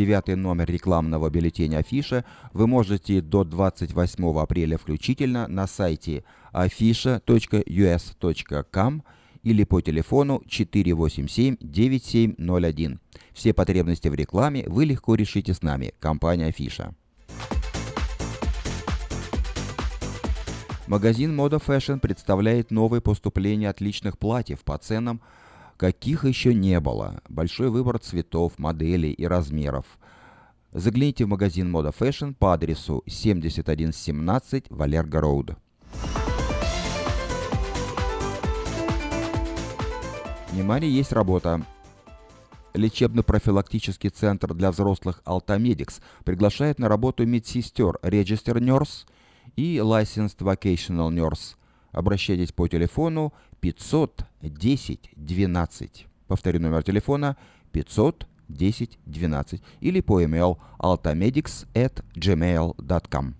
девятый номер рекламного бюллетеня «Афиша» вы можете до 28 апреля включительно на сайте afisha.us.com или по телефону 487-9701. Все потребности в рекламе вы легко решите с нами, компания «Афиша». Магазин Moda Fashion представляет новые поступления отличных платьев по ценам, каких еще не было. Большой выбор цветов, моделей и размеров. Загляните в магазин Moda Fashion по адресу 7117 Валерго Роуд. Внимание, есть работа. Лечебно-профилактический центр для взрослых «Алтамедикс» приглашает на работу медсестер Register Nurse – и Licensed Vocational Nurse. Обращайтесь по телефону 510 12. Повторю номер телефона 510 12 или по email altamedics at gmail.com.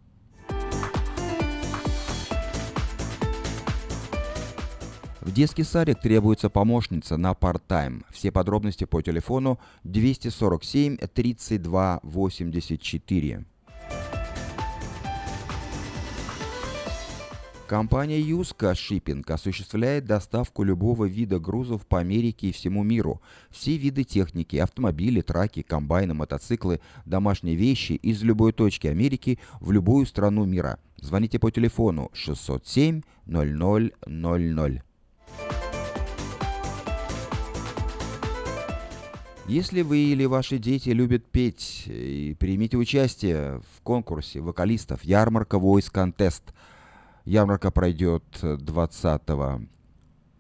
В детский садик требуется помощница на part-time. Все подробности по телефону 247 32 84. Компания Юска Shipping осуществляет доставку любого вида грузов по Америке и всему миру. Все виды техники, автомобили, траки, комбайны, мотоциклы, домашние вещи из любой точки Америки в любую страну мира. Звоните по телефону 607 0000. Если вы или ваши дети любят петь, и примите участие в конкурсе вокалистов «Ярмарка Voice Contest», Ярмарка пройдет 20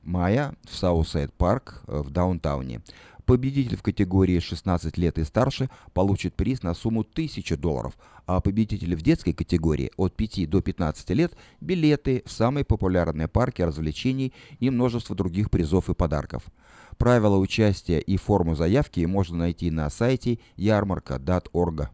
мая в Southside Park в Даунтауне. Победитель в категории 16 лет и старше получит приз на сумму 1000 долларов, а победитель в детской категории от 5 до 15 лет – билеты в самые популярные парки развлечений и множество других призов и подарков. Правила участия и форму заявки можно найти на сайте ярмарка.org.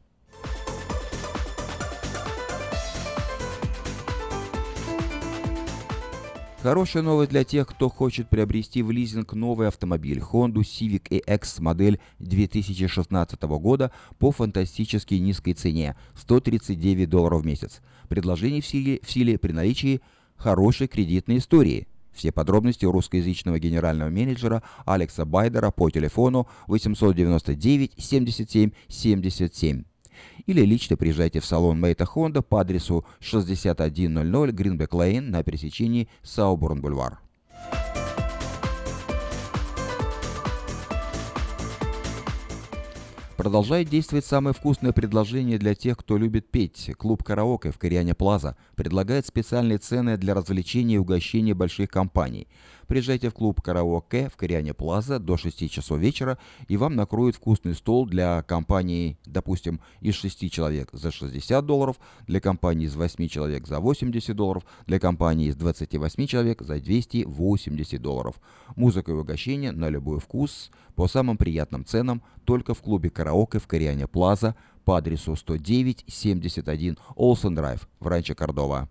Хорошая новость для тех, кто хочет приобрести в лизинг новый автомобиль Honda Civic EX модель 2016 года по фантастически низкой цене – 139 долларов в месяц. Предложение в силе, в силе при наличии хорошей кредитной истории. Все подробности у русскоязычного генерального менеджера Алекса Байдера по телефону 899 77 77 или лично приезжайте в салон Мейта Хонда по адресу 6100 Гринбек Лейн на пересечении Сауборн-Бульвар. Продолжает действовать самое вкусное предложение для тех, кто любит петь. Клуб «Караоке» в Кориане Плаза предлагает специальные цены для развлечения и угощения больших компаний – Приезжайте в клуб «Караоке» в Кориане Плаза до 6 часов вечера, и вам накроют вкусный стол для компании, допустим, из 6 человек за 60 долларов, для компании из 8 человек за 80 долларов, для компании из 28 человек за 280 долларов. Музыка и угощение на любой вкус по самым приятным ценам только в клубе «Караоке» в Кориане Плаза по адресу 109-71 Олсен Драйв в Ранчо Кордова.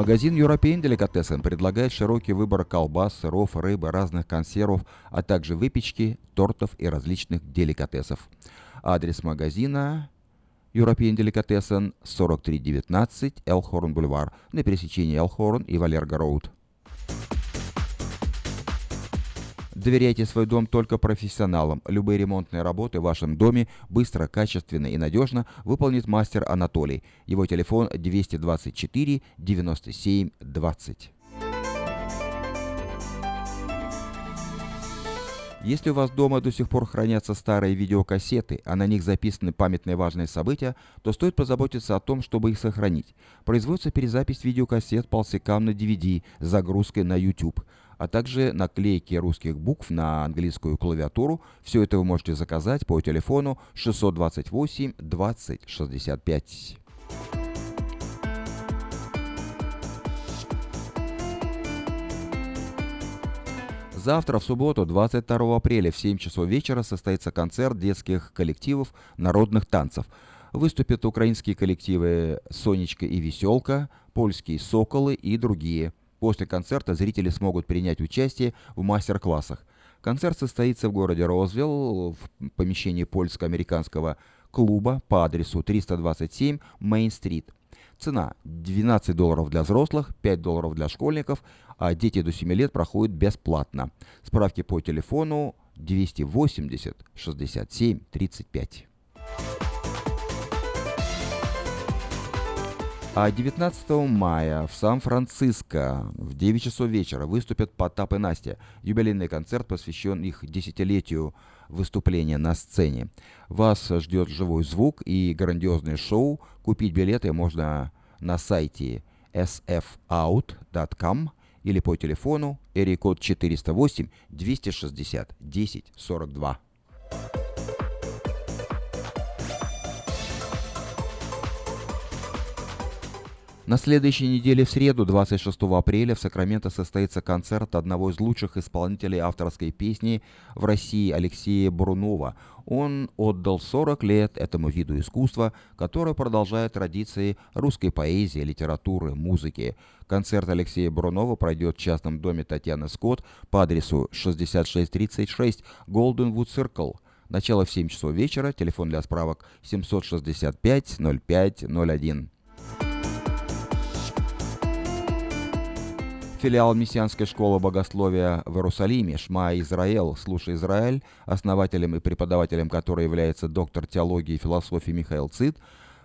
Магазин European Delicatessen предлагает широкий выбор колбас, сыров, рыбы, разных консервов, а также выпечки, тортов и различных деликатесов. Адрес магазина European Delicatessen 4319 Элхорн Бульвар на пересечении Элхорн и Валерго Роуд. Доверяйте свой дом только профессионалам. Любые ремонтные работы в вашем доме быстро, качественно и надежно выполнит мастер Анатолий. Его телефон 224 97 20. Если у вас дома до сих пор хранятся старые видеокассеты, а на них записаны памятные важные события, то стоит позаботиться о том, чтобы их сохранить. Производится перезапись видеокассет полсекам на DVD с загрузкой на YouTube а также наклейки русских букв на английскую клавиатуру. Все это вы можете заказать по телефону 628 20 65. Завтра, в субботу, 22 апреля в 7 часов вечера состоится концерт детских коллективов народных танцев. Выступят украинские коллективы «Сонечка» и «Веселка», польские «Соколы» и другие – После концерта зрители смогут принять участие в мастер-классах. Концерт состоится в городе Розвилл в помещении польско-американского клуба по адресу 327 Мейн-стрит. Цена 12 долларов для взрослых, 5 долларов для школьников, а дети до 7 лет проходят бесплатно. Справки по телефону 280 67 35. А 19 мая в Сан-Франциско в 9 часов вечера выступят Потап и Настя. Юбилейный концерт посвящен их десятилетию выступления на сцене. Вас ждет живой звук и грандиозное шоу. Купить билеты можно на сайте sfout.com или по телефону эрикод 408 260 10 42. На следующей неделе в среду, 26 апреля, в Сакраменто состоится концерт одного из лучших исполнителей авторской песни в России Алексея Брунова. Он отдал 40 лет этому виду искусства, который продолжает традиции русской поэзии, литературы, музыки. Концерт Алексея Брунова пройдет в частном доме Татьяны Скотт по адресу 6636 Goldenwood Circle. Начало в 7 часов вечера, телефон для справок 765 0501. Филиал Мессианской школы богословия в Иерусалиме, Шма Израил, Слушай Израиль, основателем и преподавателем которой является доктор теологии и философии Михаил Цит,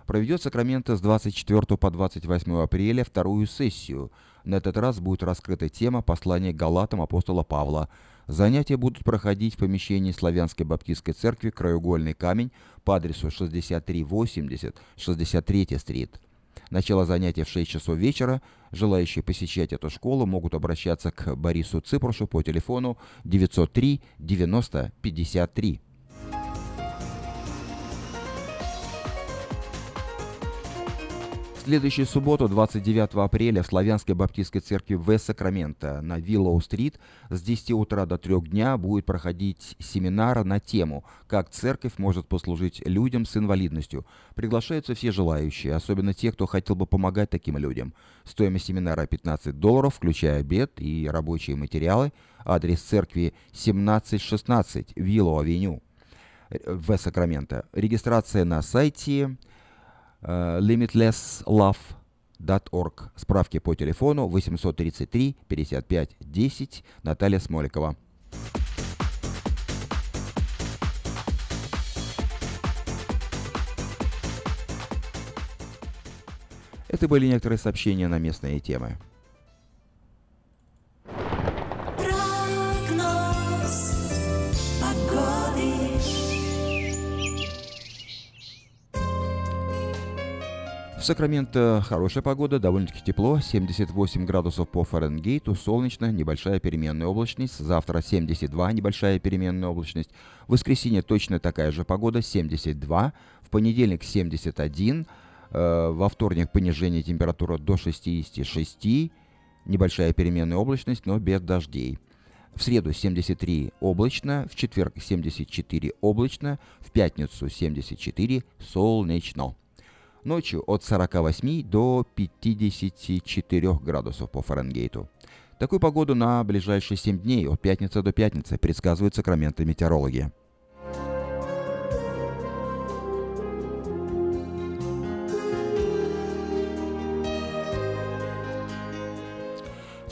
проведет Сакраменто с 24 по 28 апреля вторую сессию. На этот раз будет раскрыта тема послания Галатам апостола Павла. Занятия будут проходить в помещении Славянской Баптистской церкви «Краеугольный камень» по адресу 6380 63 стрит. Начало занятия в 6 часов вечера. Желающие посещать эту школу могут обращаться к Борису Ципрушу по телефону 903 90 53. Следующую субботу, 29 апреля, в Славянской Баптистской церкви в Сакраменто на Виллоу-стрит с 10 утра до 3 дня будет проходить семинар на тему «Как церковь может послужить людям с инвалидностью». Приглашаются все желающие, особенно те, кто хотел бы помогать таким людям. Стоимость семинара 15 долларов, включая обед и рабочие материалы. Адрес церкви 1716 Виллоу-авеню в Сакраменто. Регистрация на сайте limitlesslove.org. Справки по телефону 833 55 10 Наталья Смоликова. Это были некоторые сообщения на местные темы. Сакраменто хорошая погода, довольно-таки тепло, 78 градусов по Фаренгейту, солнечно, небольшая переменная облачность, завтра 72, небольшая переменная облачность, в воскресенье точно такая же погода, 72, в понедельник 71, э, во вторник понижение температуры до 66, небольшая переменная облачность, но без дождей. В среду 73 облачно, в четверг 74 облачно, в пятницу 74 солнечно. Ночью от 48 до 54 градусов по Фаренгейту. Такую погоду на ближайшие 7 дней от пятницы до пятницы предсказывают сакраменты метеорологи.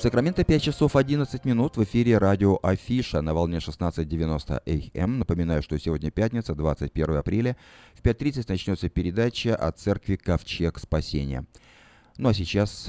Сакраменто 5 часов 11 минут в эфире радио Афиша на волне 16.90 АМ. Напоминаю, что сегодня пятница, 21 апреля. В 5.30 начнется передача от церкви Ковчег Спасения. Ну а сейчас...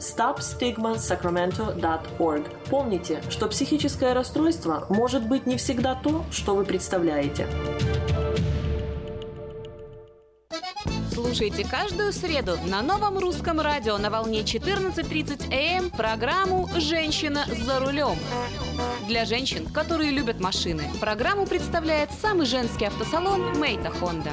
stopstigmasacramento.org. Помните, что психическое расстройство может быть не всегда то, что вы представляете. слушайте каждую среду на новом русском радио на волне 14.30 АМ эм программу «Женщина за рулем». Для женщин, которые любят машины, программу представляет самый женский автосалон «Мейта Хонда».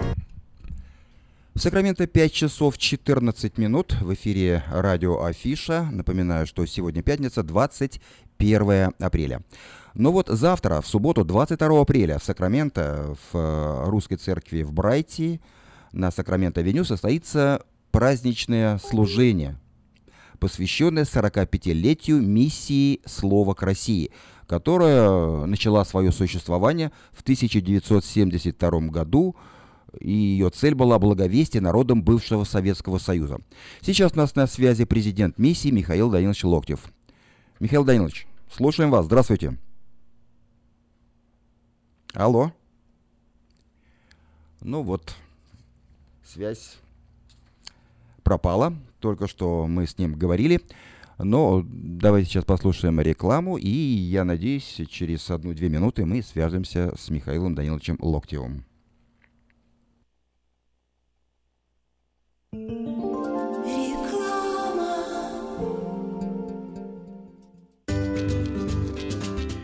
В Сакраменто 5 часов 14 минут. В эфире радио Афиша. Напоминаю, что сегодня пятница, 21 апреля. Но вот завтра, в субботу, 22 апреля, в Сакраменто, в э, русской церкви в Брайте, на Сакраменто-Веню состоится праздничное служение, посвященное 45-летию миссии «Слово к России», которая начала свое существование в 1972 году и ее цель была благовестие народам бывшего Советского Союза. Сейчас у нас на связи президент миссии Михаил Данилович Локтев. Михаил Данилович, слушаем вас. Здравствуйте. Алло. Ну вот, связь пропала. Только что мы с ним говорили. Но давайте сейчас послушаем рекламу, и я надеюсь, через одну-две минуты мы свяжемся с Михаилом Даниловичем Локтевым. Mm-hmm.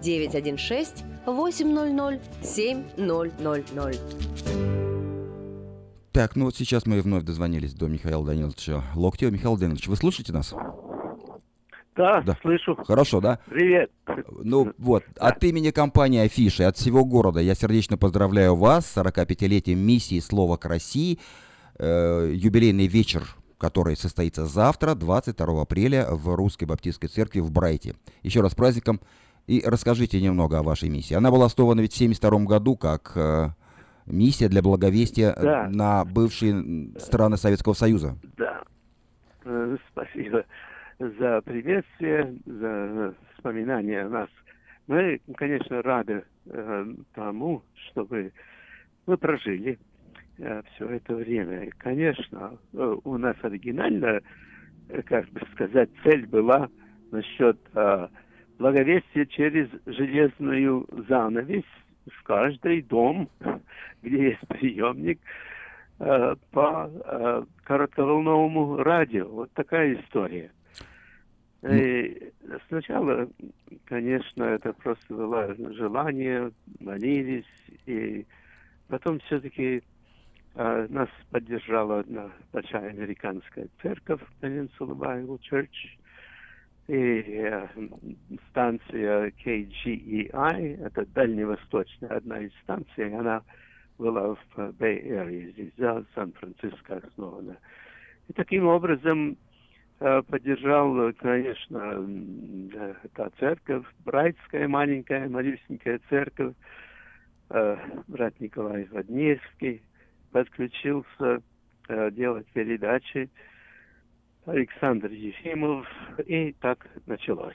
916 800 7000. Так, ну вот сейчас мы вновь дозвонились до Михаила Даниловича Локтева. Михаил Данилович, вы слушаете нас? Да, да, слышу. Хорошо, да? Привет. Ну вот, да. от имени компании Афиши, от всего города я сердечно поздравляю вас с 45-летием миссии «Слово к России». Э, юбилейный вечер, который состоится завтра, 22 апреля, в Русской Баптистской Церкви в Брайте. Еще раз с праздником И расскажите немного о вашей миссии. Она была основана ведь в 1972 году как э, миссия для благовестия да. на бывшие страны Советского Союза. Да. Э, спасибо за приветствие, за вспоминание о нас. Мы, конечно, рады э, тому, чтобы мы прожили э, все это время. И, конечно, э, у нас оригинально, э, как бы сказать, цель была насчет э, благовестия через железную занавесь в каждый дом, где есть приемник, э, по э, коротковолновому радио. Вот такая история. Ну. И сначала, конечно, это просто было желание, молились, и потом все-таки э, нас поддержала одна большая американская церковь, Peninsula Bible Church, и э, станция KGEI, это дальневосточная одна из станций, она была в Area, здесь за Сан-Франциско основана. И таким образом Э, поддержал, конечно, та церковь, братская маленькая, малюсенькая церковь, э, брат Николай Водневский подключился э, делать передачи, Александр Ефимов, и так началось.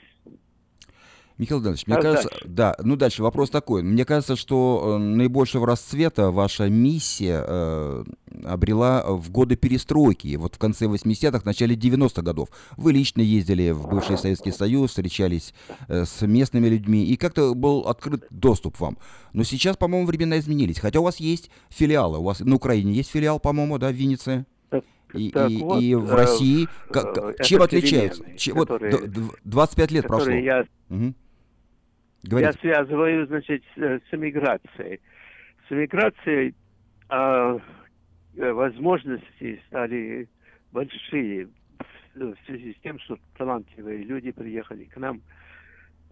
Михаил Иванович, мне а кажется, дальше? да, ну дальше вопрос такой. Мне кажется, что э, наибольшего расцвета ваша миссия э, обрела в годы перестройки, вот в конце 80-х, начале 90-х годов. Вы лично ездили в бывший Советский Союз, встречались э, с местными людьми, и как-то был открыт доступ вам. Но сейчас, по-моему, времена изменились, хотя у вас есть филиалы, у вас на Украине есть филиал, по-моему, да, в Виннице? И, и, вот, и в России э, как, чем отличаются? Чем, вот 25 лет прошло. Я... Угу. Говорите. Я связываю, значит, с эмиграцией. С эмиграцией а, э, возможности стали большие в связи с тем, что талантливые люди приехали к нам.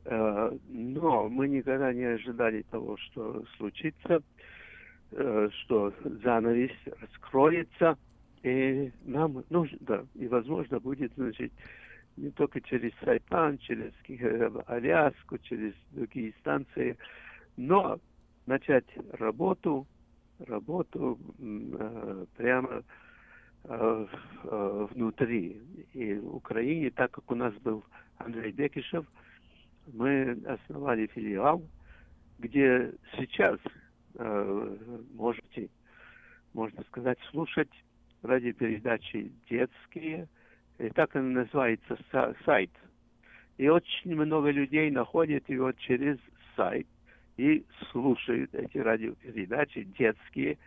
Но мы никогда не ожидали того, что случится, что занавес раскроется, и нам нужно, и возможно будет, значит, не только через Сайпан, через Аляску, через другие станции, но начать работу, работу э, прямо э, э, внутри. И в Украине, так как у нас был Андрей Бекишев, мы основали филиал, где сейчас э, можете, можно сказать, слушать радиопередачи детские, и так он называется сайт. И очень много людей находят его через сайт и слушают эти радиопередачи детские.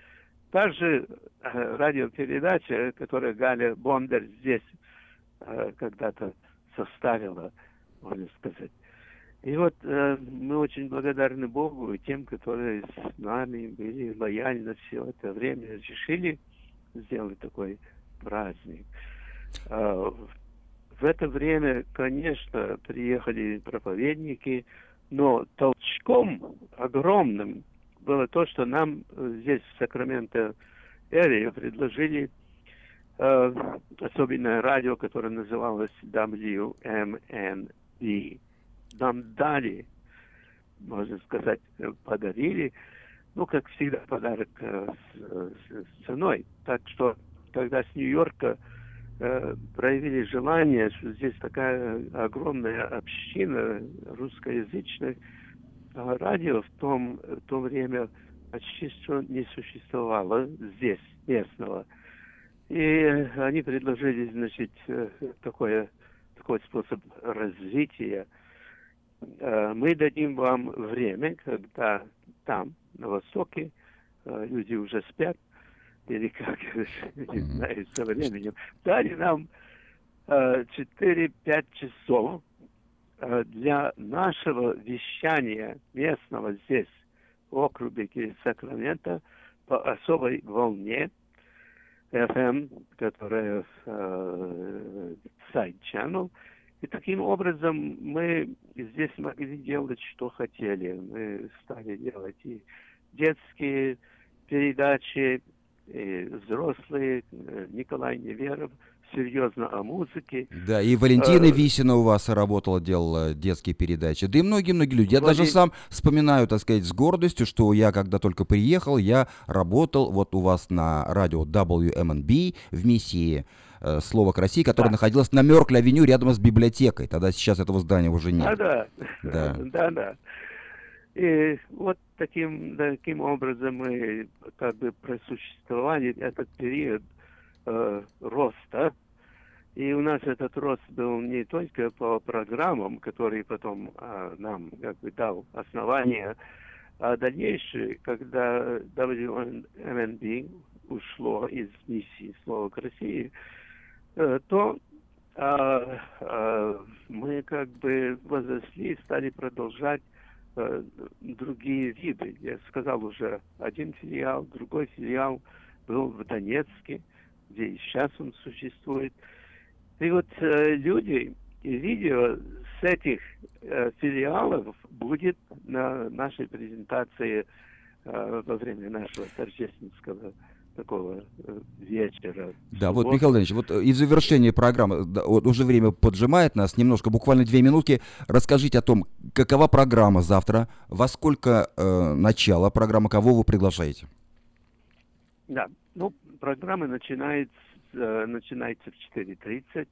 Также э, радиопередача, которую Галя Бондар здесь э, когда-то составила, можно сказать. И вот э, мы очень благодарны Богу и тем, которые с нами были лояльны все это время, решили сделать такой праздник. А, в это время, конечно, приехали проповедники, но толчком огромным было то, что нам здесь, в Сакраменто Эре, предложили э, особенное радио, которое называлось WMNB. Нам дали, можно сказать, подарили, ну, как всегда, подарок э, с, с ценой. Так что, когда с Нью-Йорка Э, проявили желание, что здесь такая огромная община русскоязычных, а радио в, том, в то время почти что не существовало здесь, местного. И они предложили, значит, э, такое, такой способ развития. Э, мы дадим вам время, когда там, на Востоке, люди уже спят, или как, не знаю, со временем, дали нам э, 4-5 часов э, для нашего вещания местного здесь, в округе Сакрамента, по особой волне FM, которая э, сайт channel. И таким образом мы здесь могли делать, что хотели. Мы стали делать и детские передачи, и взрослые, э, Николай Неверов, серьезно о музыке. Да, и Валентина э, Висина у вас работала, делала детские передачи. Да и многие-многие люди. Я Вален... даже сам вспоминаю, так сказать, с гордостью, что я, когда только приехал, я работал вот у вас на радио WMNB в миссии э, «Слово к России», которое да. находилось на Меркле-авеню рядом с библиотекой. Тогда сейчас этого здания уже нет. А, да, да. Да, да. И вот таким, таким образом мы как бы просуществовали этот период э, роста. И у нас этот рост был не только по программам, которые потом э, нам как бы дал основание, а дальнейшее, когда WNB ушло из миссии «Слово к России», то э, э, мы как бы возросли, стали продолжать э, другие виды. Я сказал уже, один филиал, другой филиал был в Донецке, где и сейчас он существует. И вот э, люди и видео с этих э, филиалов будет на нашей презентации э, во время нашего торжественского такого э, вечера. Да, вот, Михаил Ильич, вот э, и в завершении программы, да, вот уже время поджимает нас, немножко, буквально две минутки, расскажите о том, какова программа завтра, во сколько э, начало программы, кого вы приглашаете? Да, ну, программа начинается, э, начинается в 4.30.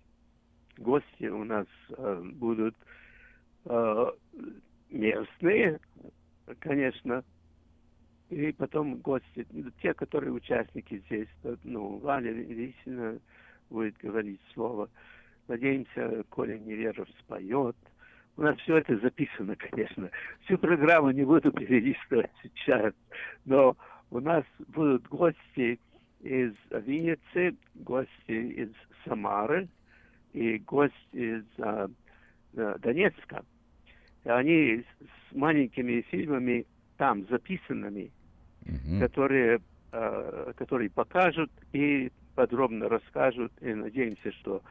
Гости у нас э, будут э, местные, конечно, и потом гости, те, которые участники здесь, ну, Валя Лисина будет говорить слово. Надеемся, Коля Неверов споет. У нас все это записано, конечно. Всю программу не буду перелистывать сейчас, но у нас будут гости из Винницы, гости из Самары и гости из а, Донецка. И они с маленькими фильмами там записанными, угу. которые, э, которые покажут и подробно расскажут. И надеемся, что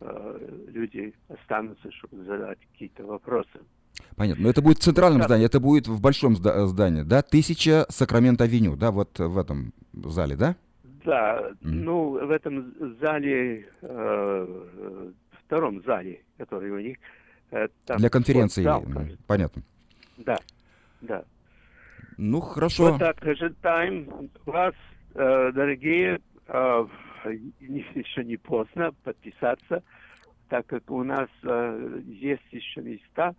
э, люди останутся, чтобы задать какие-то вопросы. Понятно. Но это будет в центральном да. здании, это будет в большом здании, да? Тысяча Сакрамент-авеню, да, вот в этом зале, да? Да, mm. ну, в этом зале, э, втором зале, который у них. Э, там Для конференции, зал, понятно. Да, да. Ну, хорошо. Вот так, ожидаем вас, э, дорогие, э, еще не поздно подписаться, так как у нас э, есть еще места.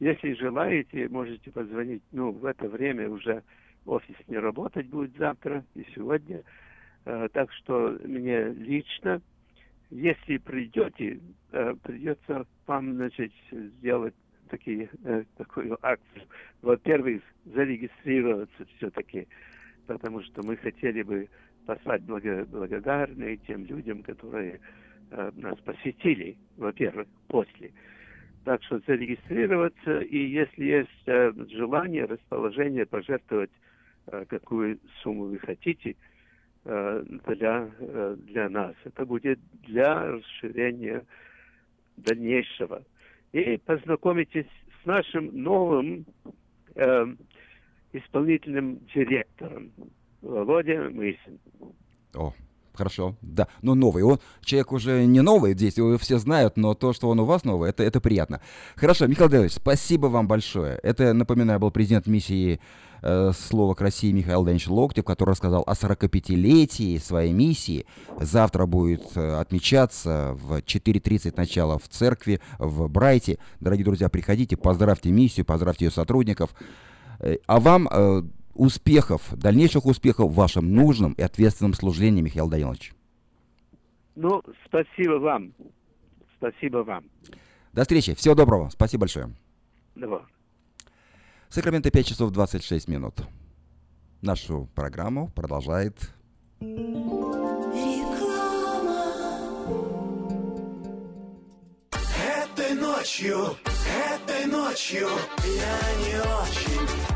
Если желаете, можете позвонить, ну, в это время уже офис не работать будет завтра и сегодня. Так что мне лично, если придете, придется вам, значит, сделать такие, э, такую акцию. Во-первых, зарегистрироваться все-таки, потому что мы хотели бы послать благо, благодарные тем людям, которые э, нас посетили, во-первых, после. Так что зарегистрироваться, и если есть э, желание, расположение пожертвовать э, какую сумму вы хотите э, для, э, для нас. Это будет для расширения дальнейшего и познакомитесь с нашим новым э, исполнительным директором Володя Мысин. О, хорошо, да, но новый. Он человек уже не новый здесь, его все знают, но то, что он у вас новый, это, это приятно. Хорошо, Михаил Давидович, спасибо вам большое. Это, напоминаю, был президент миссии э, «Слово к России» Михаил Леонидович Локтев, который рассказал о 45-летии своей миссии. Завтра будет э, отмечаться в 4.30 начало в церкви в Брайте. Дорогие друзья, приходите, поздравьте миссию, поздравьте ее сотрудников. Э, а вам э, успехов, дальнейших успехов в вашем нужном и ответственном служении, Михаил Данилович. Ну, спасибо вам. Спасибо вам. До встречи. Всего доброго. Спасибо большое. Давай. Сакраменто 5 часов 26 минут. Нашу программу продолжает... Этой ночью, этой ночью я не очень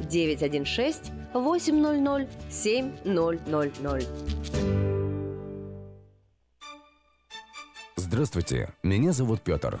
916 800 7000. Здравствуйте, меня зовут Петр.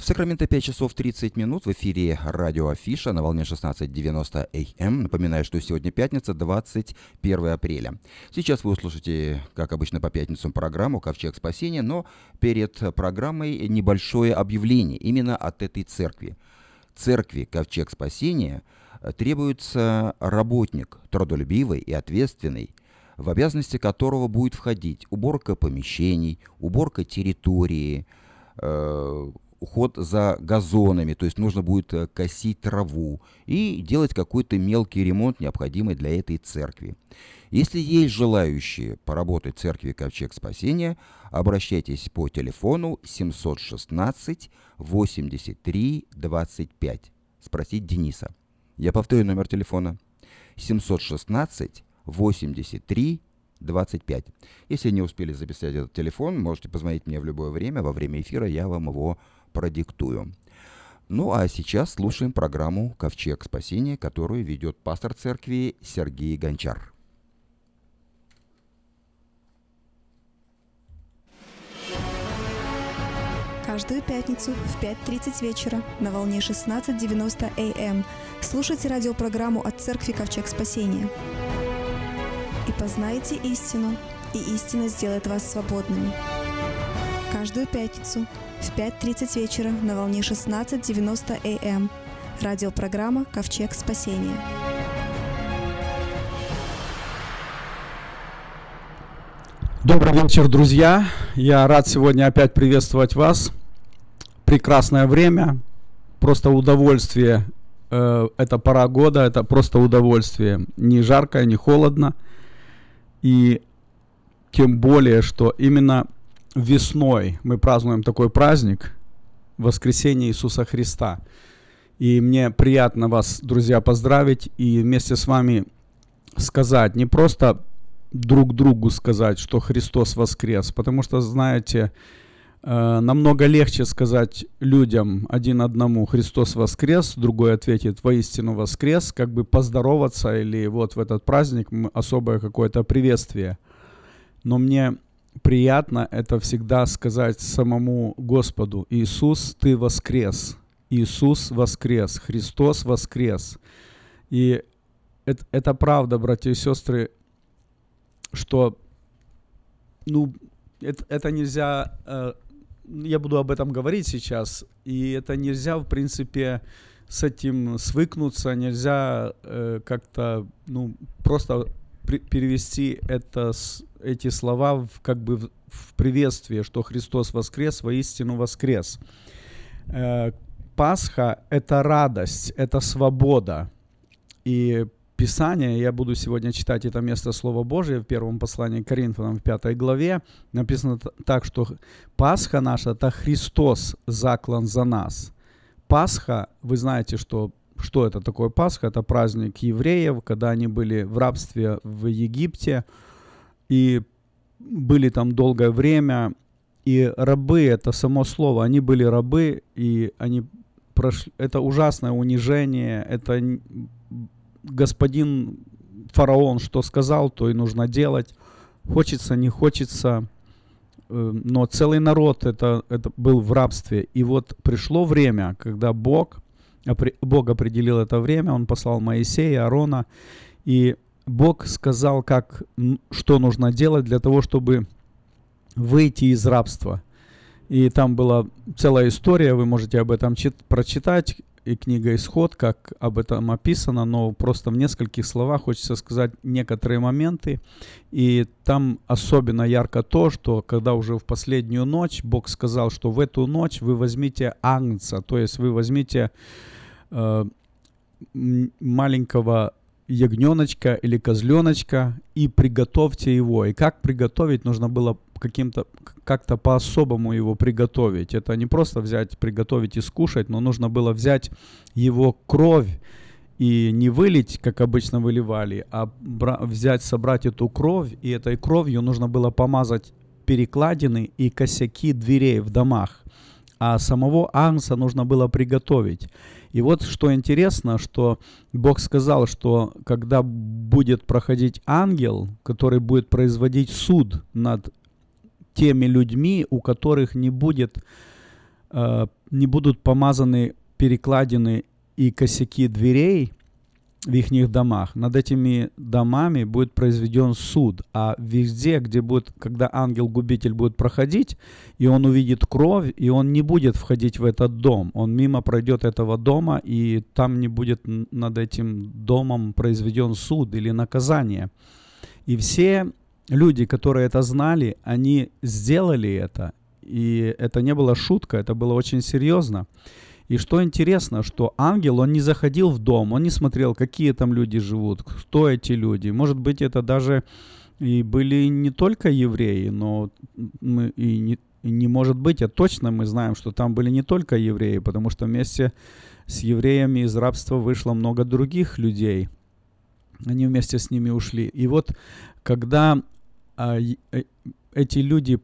В Сакраменто 5 часов 30 минут в эфире радио Афиша на волне 16.90 АМ. Эм. Напоминаю, что сегодня пятница, 21 апреля. Сейчас вы услышите, как обычно по пятницам, программу «Ковчег спасения», но перед программой небольшое объявление именно от этой церкви. Церкви «Ковчег спасения» требуется работник, трудолюбивый и ответственный, в обязанности которого будет входить уборка помещений, уборка территории, э, уход за газонами, то есть нужно будет э, косить траву и делать какой-то мелкий ремонт, необходимый для этой церкви. Если есть желающие поработать в церкви Ковчег Спасения, обращайтесь по телефону 716 83 25. Спросить Дениса. Я повторю номер телефона. 716 83 25. Если не успели записать этот телефон, можете позвонить мне в любое время. Во время эфира я вам его продиктую. Ну а сейчас слушаем программу «Ковчег спасения», которую ведет пастор церкви Сергей Гончар. каждую пятницу в 5.30 вечера на волне 16.90 АМ эм слушайте радиопрограмму от Церкви Ковчег Спасения. И познайте истину, и истина сделает вас свободными. Каждую пятницу в 5.30 вечера на волне 16.90 АМ эм радиопрограмма «Ковчег спасения». Добрый вечер, друзья! Я рад сегодня опять приветствовать вас. Прекрасное время, просто удовольствие. Э, это пора года, это просто удовольствие. Не жарко, не холодно. И тем более, что именно весной мы празднуем такой праздник, воскресение Иисуса Христа. И мне приятно вас, друзья, поздравить и вместе с вами сказать, не просто друг другу сказать, что Христос воскрес. Потому что, знаете, э, намного легче сказать людям один одному Христос воскрес, другой ответит воистину воскрес, как бы поздороваться или вот в этот праздник особое какое-то приветствие. Но мне приятно это всегда сказать самому Господу. Иисус, Ты воскрес. Иисус воскрес. Христос воскрес. И это, это правда, братья и сестры, что, ну, это, это нельзя, э, я буду об этом говорить сейчас, и это нельзя, в принципе, с этим свыкнуться, нельзя э, как-то, ну, просто перевести это, эти слова в, как бы в, приветствие, что Христос воскрес, воистину воскрес. Э, Пасха – это радость, это свобода. И Писания. Я буду сегодня читать это место Слова Божие в первом послании к Коринфянам в пятой главе. Написано так, что Пасха наша – это Христос заклан за нас. Пасха, вы знаете, что, что это такое Пасха? Это праздник евреев, когда они были в рабстве в Египте и были там долгое время. И рабы, это само слово, они были рабы, и они прошли, это ужасное унижение, это господин фараон что сказал, то и нужно делать. Хочется, не хочется. Э, но целый народ это, это был в рабстве. И вот пришло время, когда Бог, Бог определил это время, Он послал Моисея, Аарона, и Бог сказал, как, что нужно делать для того, чтобы выйти из рабства. И там была целая история, вы можете об этом чит- прочитать, и книга «Исход», как об этом описано, но просто в нескольких словах хочется сказать некоторые моменты. И там особенно ярко то, что когда уже в последнюю ночь Бог сказал, что в эту ночь вы возьмите агнца, то есть вы возьмите э, маленького ягненочка или козленочка и приготовьте его. И как приготовить, нужно было каким-то как-то по-особому его приготовить. Это не просто взять, приготовить и скушать, но нужно было взять его кровь и не вылить, как обычно выливали, а взять, собрать эту кровь, и этой кровью нужно было помазать перекладины и косяки дверей в домах. А самого Агнца нужно было приготовить. И вот что интересно, что Бог сказал, что когда будет проходить ангел, который будет производить суд над теми людьми, у которых не будет, э, не будут помазаны перекладины и косяки дверей в их домах. Над этими домами будет произведен суд. А везде, где будет, когда ангел-губитель будет проходить, и он увидит кровь, и он не будет входить в этот дом. Он мимо пройдет этого дома, и там не будет над этим домом произведен суд или наказание. И все люди, которые это знали, они сделали это. И это не была шутка, это было очень серьезно. И что интересно, что ангел, он не заходил в дом, он не смотрел, какие там люди живут, кто эти люди. Может быть, это даже и были не только евреи, но мы и не, и не может быть, а точно мы знаем, что там были не только евреи, потому что вместе с евреями из рабства вышло много других людей. Они вместе с ними ушли. И вот когда а, э, эти люди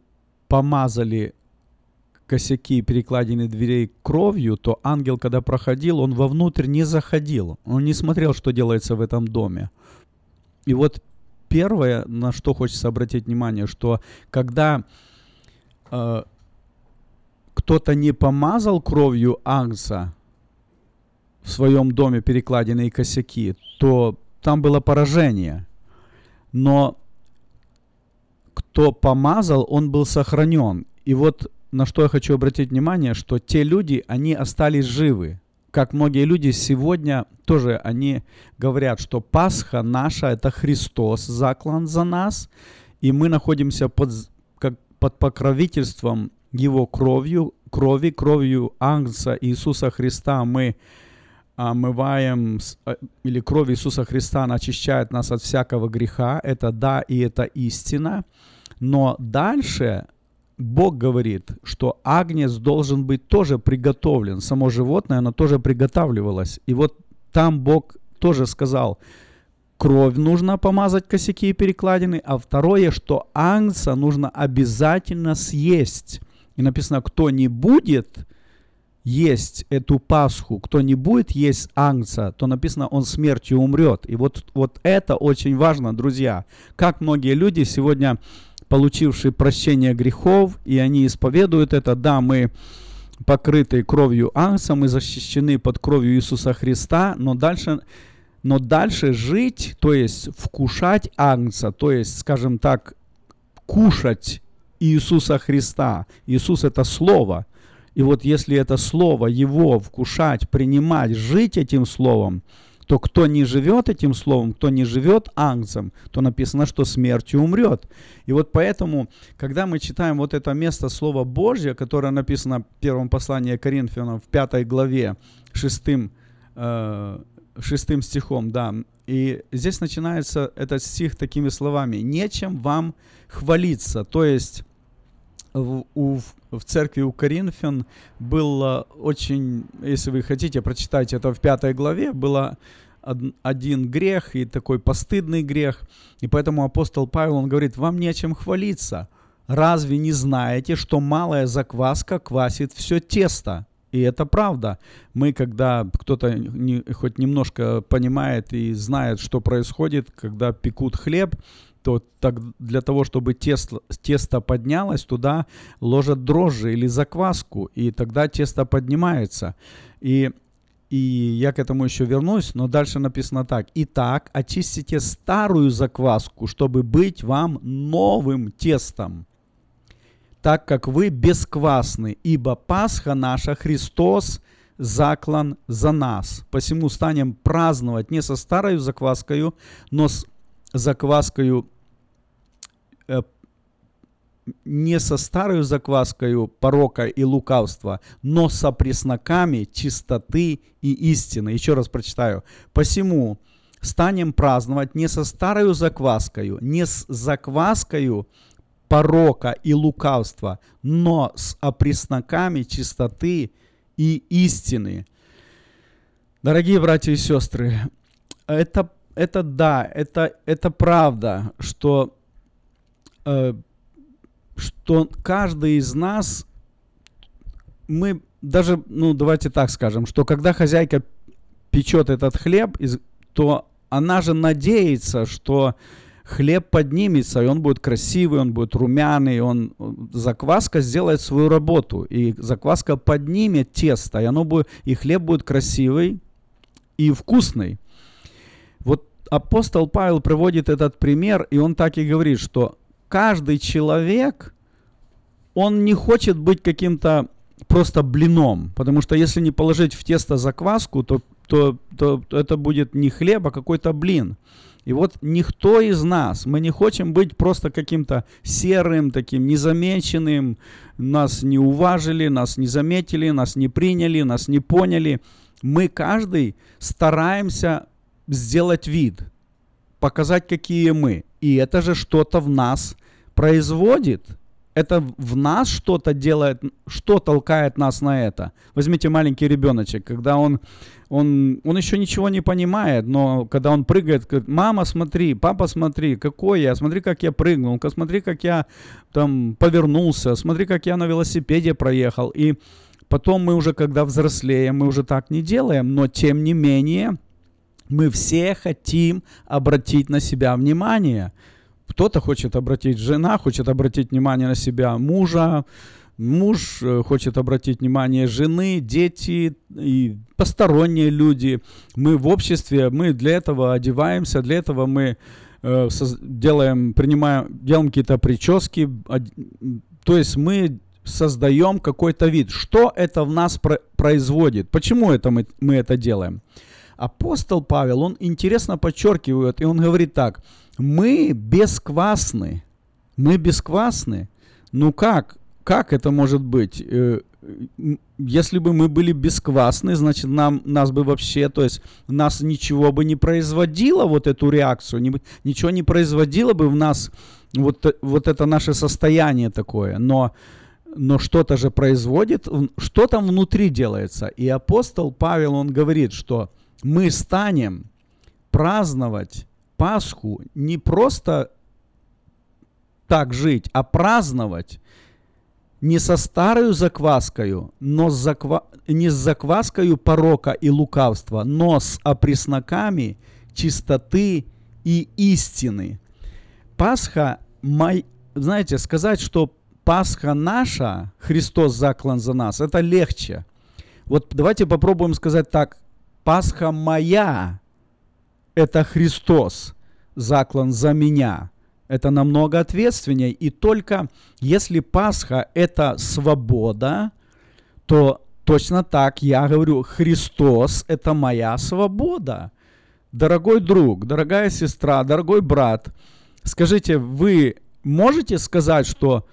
помазали косяки перекладины дверей кровью, то ангел, когда проходил, он вовнутрь не заходил. Он не смотрел, что делается в этом доме. И вот первое, на что хочется обратить внимание, что когда э, кто-то не помазал кровью Агнца в своем доме перекладины и косяки, то там было поражение. Но кто помазал, он был сохранен. И вот на что я хочу обратить внимание, что те люди, они остались живы. Как многие люди сегодня тоже, они говорят, что Пасха наша – это Христос заклан за нас, и мы находимся под, как, под покровительством Его кровью, крови, кровью Агнца Иисуса Христа мы омываем, а, или кровь Иисуса Христа она очищает нас от всякого греха. Это да, и это истина. Но дальше Бог говорит, что агнец должен быть тоже приготовлен. Само животное, оно тоже приготавливалось. И вот там Бог тоже сказал, кровь нужно помазать косяки и перекладины, а второе, что агнца нужно обязательно съесть. И написано, кто не будет есть эту Пасху, кто не будет есть агнца, то написано, он смертью умрет. И вот, вот это очень важно, друзья. Как многие люди сегодня получившие прощение грехов, и они исповедуют это. Да, мы покрыты кровью Агнца, мы защищены под кровью Иисуса Христа, но дальше, но дальше жить, то есть вкушать Агнца, то есть, скажем так, кушать Иисуса Христа. Иисус – это Слово. И вот если это Слово, Его вкушать, принимать, жить этим Словом – то кто не живет этим словом, кто не живет ангцем, то написано, что смертью умрет. И вот поэтому, когда мы читаем вот это место Слова Божье, которое написано в первом послании Коринфянам в пятой главе, шестым, э, шестым стихом, да, и здесь начинается этот стих такими словами «Нечем вам хвалиться». То есть в, у, в церкви у Коринфян было очень, если вы хотите, прочитайте это в пятой главе, было один грех и такой постыдный грех. И поэтому апостол Павел, он говорит, вам нечем хвалиться. Разве не знаете, что малая закваска квасит все тесто? И это правда. Мы, когда кто-то не, хоть немножко понимает и знает, что происходит, когда пекут хлеб, то так для того, чтобы тесто, тесто поднялось, туда ложат дрожжи или закваску, и тогда тесто поднимается. И, и я к этому еще вернусь, но дальше написано так. Итак, очистите старую закваску, чтобы быть вам новым тестом, так как вы бесквасны, ибо Пасха наша, Христос, заклан за нас. Посему станем праздновать не со старой закваскою, но с закваскою не со старой закваскою порока и лукавства, но со пресноками чистоты и истины. Еще раз прочитаю. Посему станем праздновать не со старой закваскою, не с закваскою порока и лукавства, но с опресноками чистоты и истины. Дорогие братья и сестры, это, это да, это, это правда, что Э, что каждый из нас, мы даже, ну давайте так скажем, что когда хозяйка печет этот хлеб, то она же надеется, что хлеб поднимется, и он будет красивый, он будет румяный, он, закваска сделает свою работу, и закваска поднимет тесто, и, оно будет, и хлеб будет красивый и вкусный. Вот апостол Павел приводит этот пример, и он так и говорит, что каждый человек, он не хочет быть каким-то просто блином, потому что если не положить в тесто закваску, то, то, то, то это будет не хлеб, а какой-то блин. И вот никто из нас, мы не хотим быть просто каким-то серым, таким незамеченным, нас не уважили, нас не заметили, нас не приняли, нас не поняли. Мы каждый стараемся сделать вид, показать, какие мы. И это же что-то в нас производит. Это в нас что-то делает, что толкает нас на это. Возьмите маленький ребеночек, когда он, он, он еще ничего не понимает, но когда он прыгает, говорит, мама, смотри, папа, смотри, какой я, смотри, как я прыгнул, смотри, как я там повернулся, смотри, как я на велосипеде проехал. И потом мы уже, когда взрослеем, мы уже так не делаем, но тем не менее, мы все хотим обратить на себя внимание. Кто-то хочет обратить, жена хочет обратить внимание на себя мужа, муж э, хочет обратить внимание жены, дети и посторонние люди. Мы в обществе, мы для этого одеваемся, для этого мы э, делаем, принимаем, делаем какие-то прически. То есть мы создаем какой-то вид. Что это в нас про- производит? Почему это мы, мы это делаем? Апостол Павел, он интересно подчеркивает, и он говорит так, мы бесквасны, мы бесквасны. Ну как? Как это может быть? Э, если бы мы были бесквасны, значит, нам, нас бы вообще, то есть нас ничего бы не производило, вот эту реакцию, ничего не производило бы в нас вот, вот это наше состояние такое. Но, но что-то же производит, что там внутри делается. И апостол Павел, он говорит, что мы станем праздновать Пасху не просто так жить, а праздновать не со старою закваскою, но с заква... не с закваскою порока и лукавства, но с опресноками чистоты и истины. Пасха, мой... знаете, сказать, что Пасха наша, Христос заклан за нас, это легче. Вот давайте попробуем сказать так. Пасха моя, это Христос заклан за меня. Это намного ответственнее. И только если Пасха – это свобода, то точно так я говорю, Христос – это моя свобода. Дорогой друг, дорогая сестра, дорогой брат, скажите, вы можете сказать, что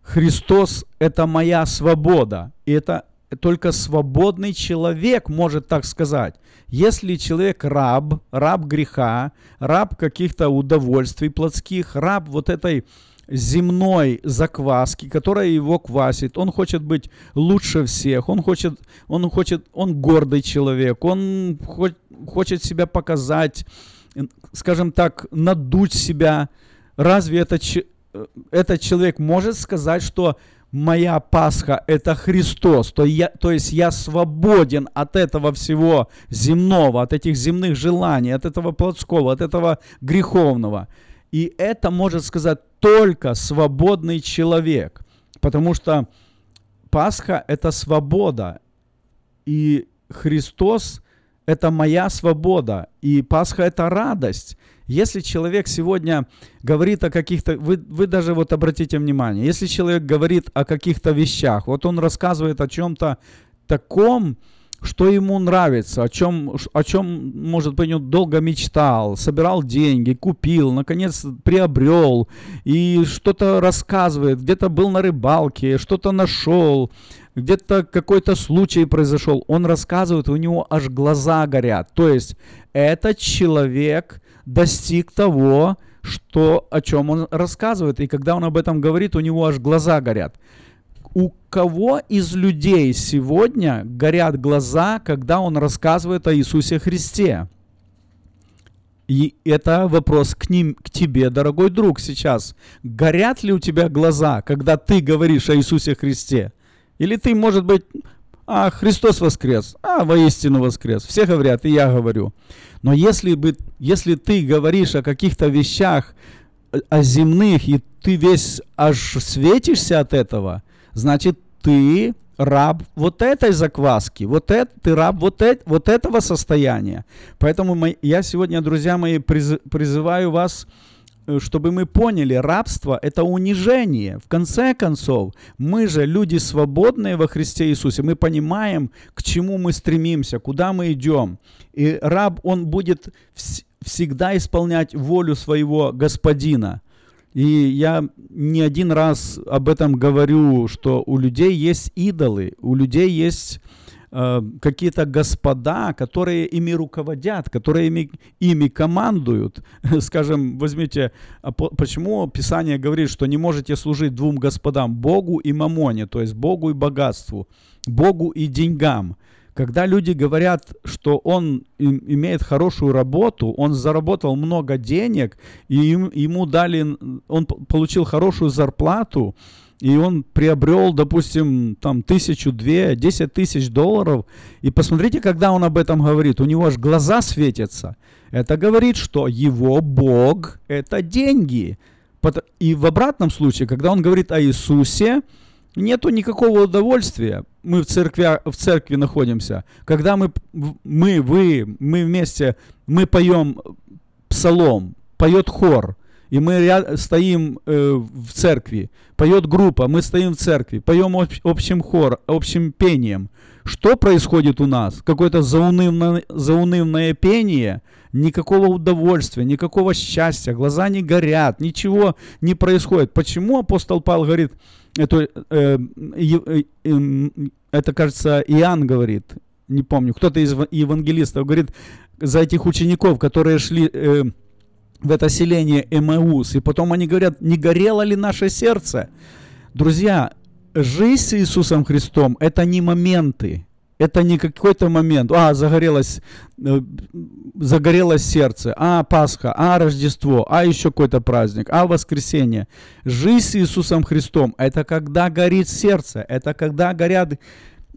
Христос – это моя свобода? И это только свободный человек может так сказать. Если человек раб, раб греха, раб каких-то удовольствий плотских, раб вот этой земной закваски, которая его квасит. Он хочет быть лучше всех, он хочет, он хочет, он гордый человек, он хочет себя показать, скажем так, надуть себя. Разве этот, этот человек может сказать, что моя Пасха – это Христос, то, я, то есть я свободен от этого всего земного, от этих земных желаний, от этого плотского, от этого греховного. И это может сказать только свободный человек, потому что Пасха – это свобода, и Христос – это моя свобода, и Пасха – это радость. Если человек сегодня говорит о каких-то, вы, вы даже вот обратите внимание, если человек говорит о каких-то вещах, вот он рассказывает о чем-то таком, что ему нравится, о чем, о чем, может быть, он долго мечтал, собирал деньги, купил, наконец приобрел, и что-то рассказывает, где-то был на рыбалке, что-то нашел, где-то какой-то случай произошел, он рассказывает, у него аж глаза горят. То есть этот человек достиг того, что, о чем он рассказывает. И когда он об этом говорит, у него аж глаза горят. У кого из людей сегодня горят глаза, когда он рассказывает о Иисусе Христе? И это вопрос к ним, к тебе, дорогой друг, сейчас. Горят ли у тебя глаза, когда ты говоришь о Иисусе Христе? Или ты, может быть, а Христос воскрес, а воистину воскрес. Все говорят, и я говорю. Но если, бы, если ты говоришь о каких-то вещах, о земных, и ты весь аж светишься от этого, значит, ты раб вот этой закваски, вот это, ты раб вот, это, вот этого состояния. Поэтому мы, я сегодня, друзья мои, приз, призываю вас Э, чтобы мы поняли, рабство – это унижение. В конце концов, мы же люди свободные во Христе Иисусе. Мы понимаем, к чему мы стремимся, куда мы идем. И раб, он будет вс- всегда исполнять волю своего господина. И я не один раз об этом говорю, что у людей есть идолы, у людей есть Э, какие-то господа, которые ими руководят, которые ими, ими командуют. Скажем, возьмите, а почему Писание говорит, что не можете служить двум господам, Богу и мамоне, то есть Богу и богатству, Богу и деньгам. Когда люди говорят, что он имеет хорошую работу, он заработал много денег, и ему дали, он получил хорошую зарплату, и он приобрел, допустим, там тысячу, две, десять тысяч долларов, и посмотрите, когда он об этом говорит, у него аж глаза светятся. Это говорит, что его Бог – это деньги. И в обратном случае, когда он говорит о Иисусе, Нету никакого удовольствия. Мы в церкви, в церкви находимся. Когда мы, мы, вы, мы вместе, мы поем псалом, поет хор, и мы стоим э, в церкви, поет группа, мы стоим в церкви, поем об, общим хор, общим пением. Что происходит у нас? Какое-то заунывное, заунывное пение, никакого удовольствия, никакого счастья, глаза не горят, ничего не происходит. Почему апостол Павел говорит, это, э, э, э, это кажется, Иоанн говорит, не помню, кто-то из евангелистов говорит, за этих учеников, которые шли э, в это селение Эмаус, и потом они говорят, не горело ли наше сердце? Друзья, жизнь с Иисусом Христом – это не моменты, это не какой-то момент, а, загорелось, э, загорелось сердце, а, Пасха, а, Рождество, а, еще какой-то праздник, а, воскресенье. Жизнь с Иисусом Христом – это когда горит сердце, это когда горят,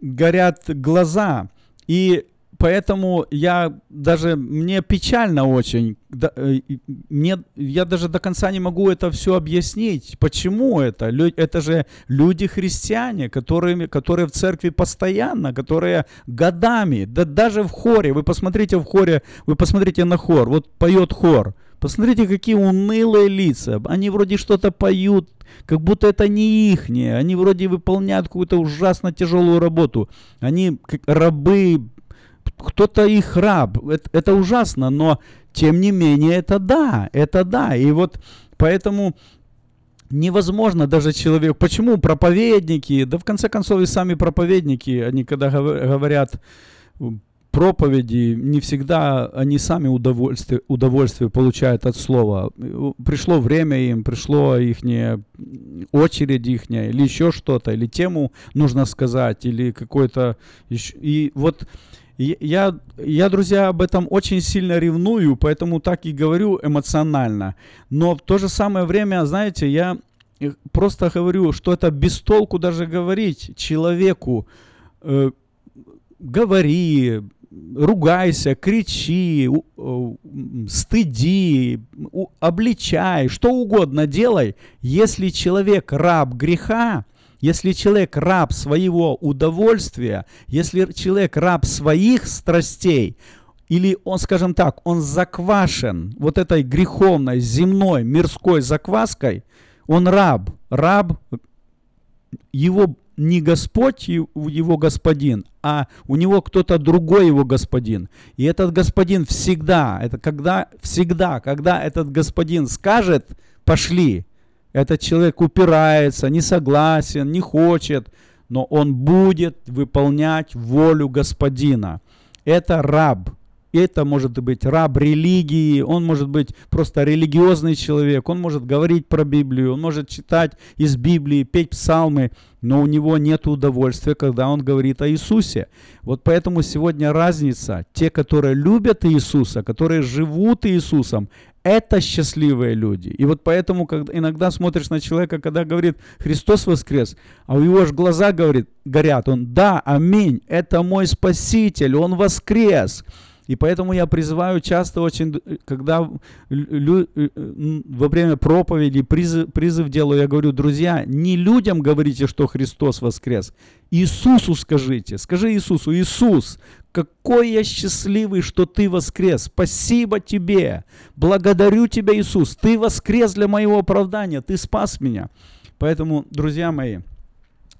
горят глаза. И поэтому я даже, мне печально очень, да, э, мне, я даже до конца не могу это все объяснить. Почему это? Это же люди-христиане, которые, которые в церкви постоянно, которые годами, да даже в хоре, вы посмотрите в хоре, вы посмотрите на хор, вот поет хор, Посмотрите, какие унылые лица. Они вроде что-то поют, как будто это не их. Они вроде выполняют какую-то ужасно тяжелую работу. Они как рабы кто-то их раб. Это, это ужасно, но тем не менее это да, это да. И вот поэтому невозможно даже человек. Почему проповедники, да в конце концов и сами проповедники, они когда говорят проповеди, не всегда они сами удовольствие, удовольствие получают от слова. Пришло время им, пришло их очередь их, или еще что-то, или тему нужно сказать, или какой-то... И вот я, я, друзья, об этом очень сильно ревную, поэтому так и говорю эмоционально. Но в то же самое время, знаете, я просто говорю, что это без толку даже говорить человеку, э, говори, ругайся, кричи, стыди, обличай, что угодно делай. Если человек раб греха, если человек раб своего удовольствия, если человек раб своих страстей, или он, скажем так, он заквашен вот этой греховной, земной, мирской закваской, он раб, раб, его не Господь его господин, а у него кто-то другой его господин. И этот господин всегда, это когда, всегда, когда этот господин скажет, пошли, этот человек упирается, не согласен, не хочет, но он будет выполнять волю Господина. Это раб. Это может быть раб религии, он может быть просто религиозный человек, он может говорить про Библию, он может читать из Библии, петь псалмы, но у него нет удовольствия, когда он говорит о Иисусе. Вот поэтому сегодня разница. Те, которые любят Иисуса, которые живут Иисусом, это счастливые люди. И вот поэтому, когда иногда смотришь на человека, когда говорит «Христос воскрес», а у его же глаза говорит, горят, он «Да, аминь, это мой Спаситель, он воскрес». И поэтому я призываю часто очень, когда лю, э, во время проповеди, призыв, призыв делаю, я говорю, друзья, не людям говорите, что Христос воскрес, Иисусу скажите, скажи Иисусу, Иисус, какой я счастливый, что ты воскрес. Спасибо тебе. Благодарю тебя, Иисус. Ты воскрес для моего оправдания. Ты спас меня. Поэтому, друзья мои,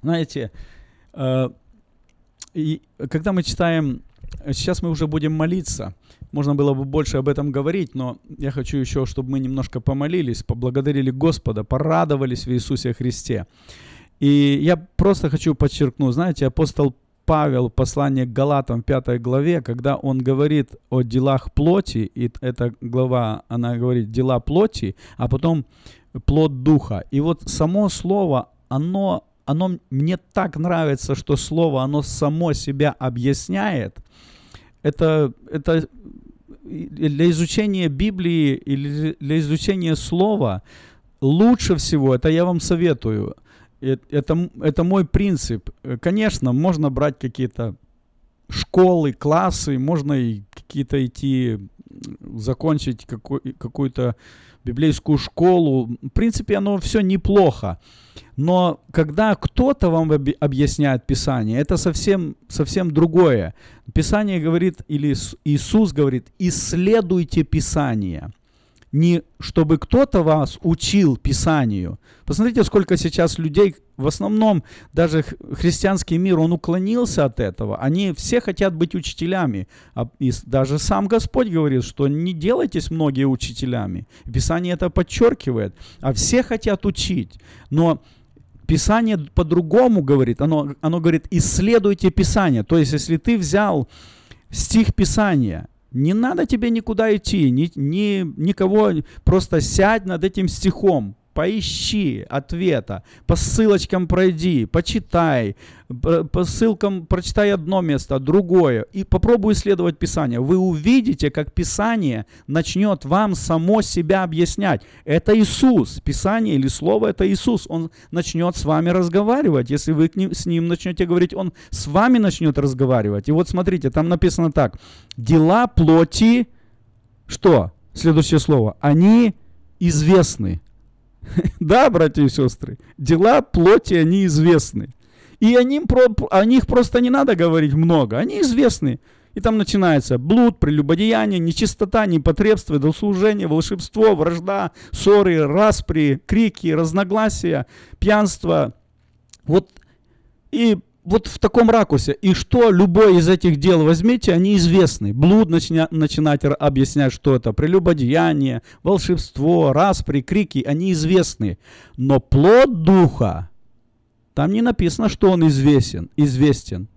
знаете, э, и когда мы читаем, сейчас мы уже будем молиться, можно было бы больше об этом говорить, но я хочу еще, чтобы мы немножко помолились, поблагодарили Господа, порадовались в Иисусе Христе. И я просто хочу подчеркнуть, знаете, апостол Павел, послание к Галатам в 5 главе, когда он говорит о делах плоти, и эта глава, она говорит дела плоти, а потом плод духа. И вот само слово, оно, оно мне так нравится, что слово, оно само себя объясняет. Это, это для изучения Библии или для изучения слова лучше всего, это я вам советую, это, это мой принцип. Конечно, можно брать какие-то школы, классы, можно и какие-то идти, закончить какой, какую-то библейскую школу. В принципе, оно все неплохо. Но когда кто-то вам объясняет Писание, это совсем, совсем другое. Писание говорит, или Иисус говорит, исследуйте Писание не чтобы кто-то вас учил Писанию. Посмотрите, сколько сейчас людей, в основном даже христианский мир, он уклонился от этого. Они все хотят быть учителями. А и даже сам Господь говорит, что не делайтесь многие учителями. Писание это подчеркивает. А все хотят учить. Но Писание по-другому говорит. Оно, оно говорит, исследуйте Писание. То есть, если ты взял стих Писания не надо тебе никуда идти, ни, ни, никого, просто сядь над этим стихом, поищи ответа, по ссылочкам пройди, почитай, по ссылкам прочитай одно место, другое, и попробуй исследовать Писание. Вы увидите, как Писание начнет вам само себя объяснять. Это Иисус. Писание или Слово – это Иисус. Он начнет с вами разговаривать. Если вы с Ним начнете говорить, Он с вами начнет разговаривать. И вот смотрите, там написано так. Дела плоти, что? Следующее слово. Они известны. Да, братья и сестры, дела плоти, они известны. И о, ним, о них просто не надо говорить много, они известны. И там начинается блуд, прелюбодеяние, нечистота, непотребство, дослужение, волшебство, вражда, ссоры, распри, крики, разногласия, пьянство. Вот и вот в таком ракурсе. И что любой из этих дел возьмите, они известны. Блуд начня, начинать объяснять, что это прелюбодеяние, волшебство, распри, крики, они известны. Но плод духа, там не написано, что он известен, известен.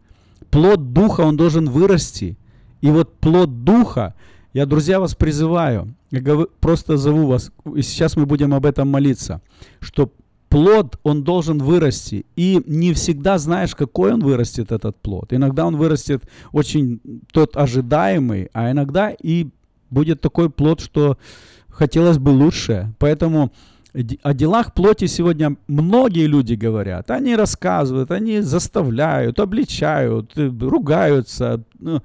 Плод духа, он должен вырасти. И вот плод духа, я, друзья, вас призываю, я просто зову вас, и сейчас мы будем об этом молиться, что плод, он должен вырасти. И не всегда знаешь, какой он вырастет, этот плод. Иногда он вырастет очень тот ожидаемый, а иногда и будет такой плод, что хотелось бы лучше. Поэтому о делах плоти сегодня многие люди говорят. Они рассказывают, они заставляют, обличают, э, ругаются. Ну,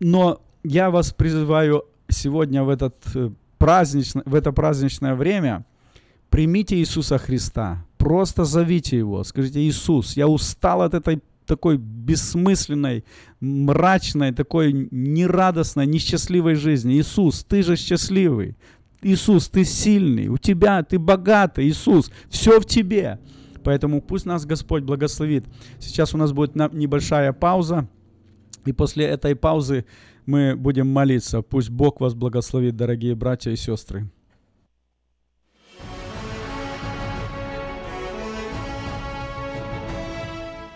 но я вас призываю сегодня в, этот э, праздничный, в это праздничное время – Примите Иисуса Христа. Просто зовите Его. Скажите, Иисус, я устал от этой такой бессмысленной, мрачной, такой нерадостной, несчастливой жизни. Иисус, ты же счастливый. Иисус, ты сильный, у тебя, ты богатый, Иисус, все в тебе. Поэтому пусть нас Господь благословит. Сейчас у нас будет небольшая пауза, и после этой паузы мы будем молиться. Пусть Бог вас благословит, дорогие братья и сестры.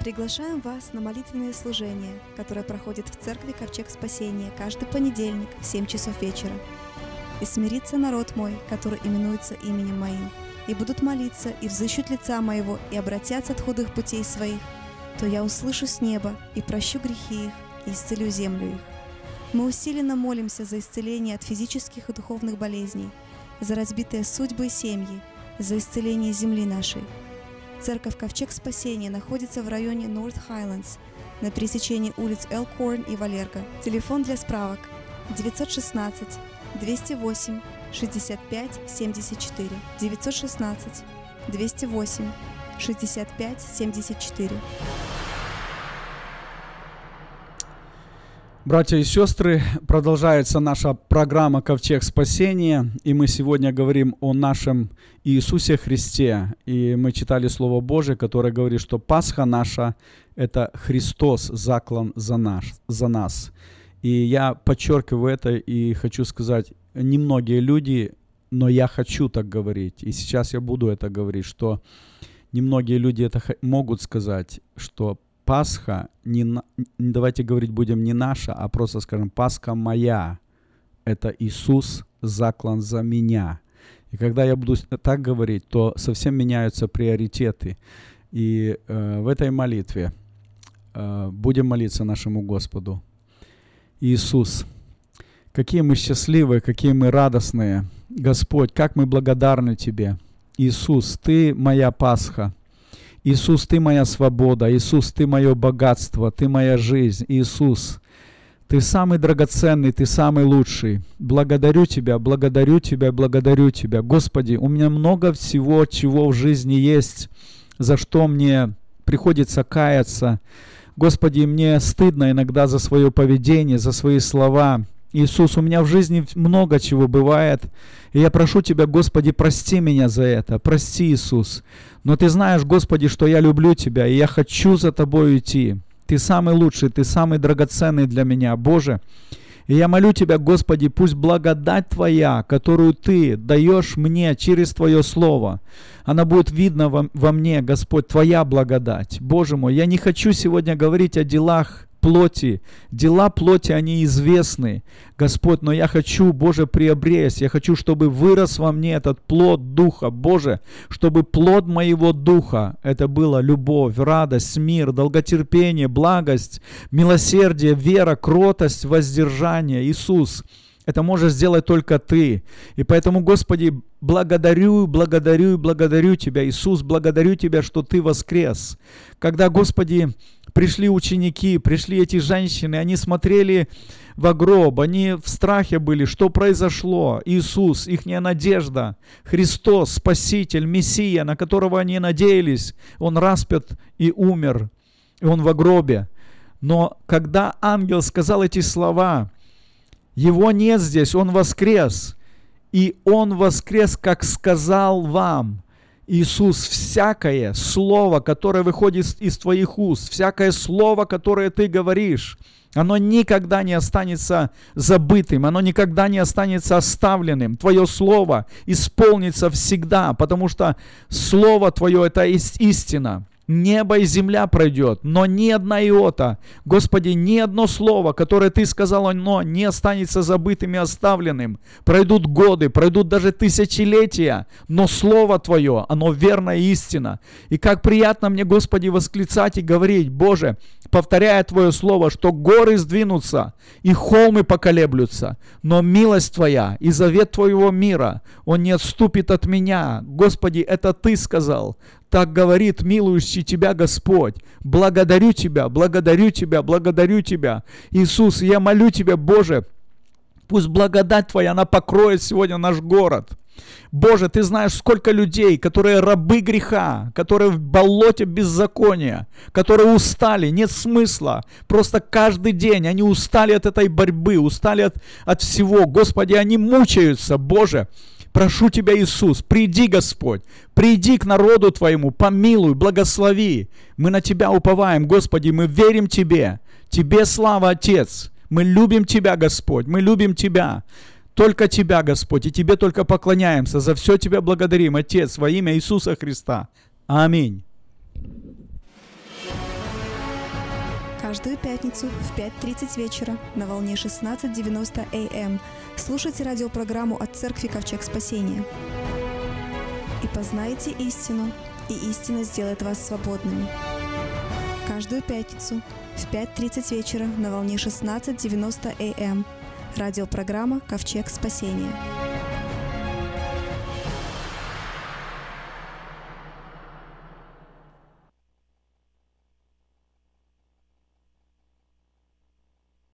Приглашаем вас на молитвенное служение, которое проходит в церкви Ковчег Спасения каждый понедельник в 7 часов вечера. «И смирится народ мой, который именуется именем моим, и будут молиться, и взыщут лица моего, и обратятся от худых путей своих, то я услышу с неба, и прощу грехи их, и исцелю землю их». Мы усиленно молимся за исцеление от физических и духовных болезней, за разбитые судьбы и семьи, за исцеление земли нашей – Церковь Ковчег Спасения находится в районе North Highlands на пересечении улиц Элкорн и Валерго. Телефон для справок 916 208 65 74 916 208 65 74 Братья и сестры, продолжается наша программа «Ковчег спасения», и мы сегодня говорим о нашем Иисусе Христе. И мы читали Слово Божие, которое говорит, что Пасха наша – это Христос заклан за, наш, за нас. И я подчеркиваю это и хочу сказать, немногие люди, но я хочу так говорить, и сейчас я буду это говорить, что немногие люди это могут сказать, что Пасха, не, давайте говорить будем не наша, а просто скажем, Пасха моя. Это Иисус заклан за меня. И когда я буду так говорить, то совсем меняются приоритеты. И э, в этой молитве э, будем молиться нашему Господу. Иисус, какие мы счастливые, какие мы радостные. Господь, как мы благодарны Тебе. Иисус, Ты моя Пасха. Иисус, Ты моя свобода, Иисус, Ты мое богатство, Ты моя жизнь, Иисус. Ты самый драгоценный, Ты самый лучший. Благодарю Тебя, благодарю Тебя, благодарю Тебя. Господи, у меня много всего, чего в жизни есть, за что мне приходится каяться. Господи, мне стыдно иногда за свое поведение, за свои слова. Иисус, у меня в жизни много чего бывает. И я прошу Тебя, Господи, прости меня за это. Прости, Иисус. Но Ты знаешь, Господи, что я люблю Тебя, и я хочу за Тобой идти. Ты самый лучший, Ты самый драгоценный для меня, Боже. И я молю Тебя, Господи, пусть благодать Твоя, которую Ты даешь мне через Твое Слово, она будет видна во, во мне, Господь, Твоя благодать. Боже мой, я не хочу сегодня говорить о делах плоти. Дела плоти, они известны, Господь, но я хочу, Боже, приобресть. Я хочу, чтобы вырос во мне этот плод Духа, Боже, чтобы плод моего Духа, это было любовь, радость, мир, долготерпение, благость, милосердие, вера, кротость, воздержание. Иисус, это можешь сделать только Ты. И поэтому, Господи, благодарю, благодарю, благодарю Тебя, Иисус, благодарю Тебя, что Ты воскрес. Когда, Господи, пришли ученики, пришли эти женщины, они смотрели в гроб, они в страхе были, что произошло. Иисус, их надежда, Христос, Спаситель, Мессия, на которого они надеялись, Он распят и умер, и Он в гробе. Но когда ангел сказал эти слова, его нет здесь, Он воскрес. И Он воскрес, как сказал вам. Иисус, всякое слово, которое выходит из твоих уст, всякое слово, которое ты говоришь, оно никогда не останется забытым, оно никогда не останется оставленным. Твое слово исполнится всегда, потому что слово твое – это истина. Небо и земля пройдет, но ни одна иота, Господи, ни одно слово, которое Ты сказал, оно не останется забытым и оставленным. Пройдут годы, пройдут даже тысячелетия, но Слово Твое, оно верно и истина. И как приятно мне, Господи, восклицать и говорить, Боже, повторяя Твое Слово, что горы сдвинутся и холмы поколеблются, но милость Твоя и завет Твоего мира, он не отступит от меня. Господи, это Ты сказал. Так говорит милующий тебя Господь. Благодарю тебя, благодарю тебя, благодарю тебя. Иисус, я молю тебя, Боже, пусть благодать Твоя, она покроет сегодня наш город. Боже, Ты знаешь, сколько людей, которые рабы греха, которые в болоте беззакония, которые устали, нет смысла. Просто каждый день они устали от этой борьбы, устали от, от всего. Господи, они мучаются, Боже. Прошу Тебя, Иисус, приди, Господь, приди к народу Твоему, помилуй, благослови. Мы на Тебя уповаем, Господи, мы верим Тебе. Тебе слава, Отец. Мы любим Тебя, Господь, мы любим Тебя. Только Тебя, Господь, и Тебе только поклоняемся. За все Тебя благодарим, Отец, во имя Иисуса Христа. Аминь. Каждую пятницу в 5.30 вечера на волне 16.90 АМ Слушайте радиопрограмму от Церкви Ковчег Спасения. И познайте истину, и истина сделает вас свободными. Каждую пятницу в 5.30 вечера на волне 16.90 АМ. Радиопрограмма «Ковчег Спасения».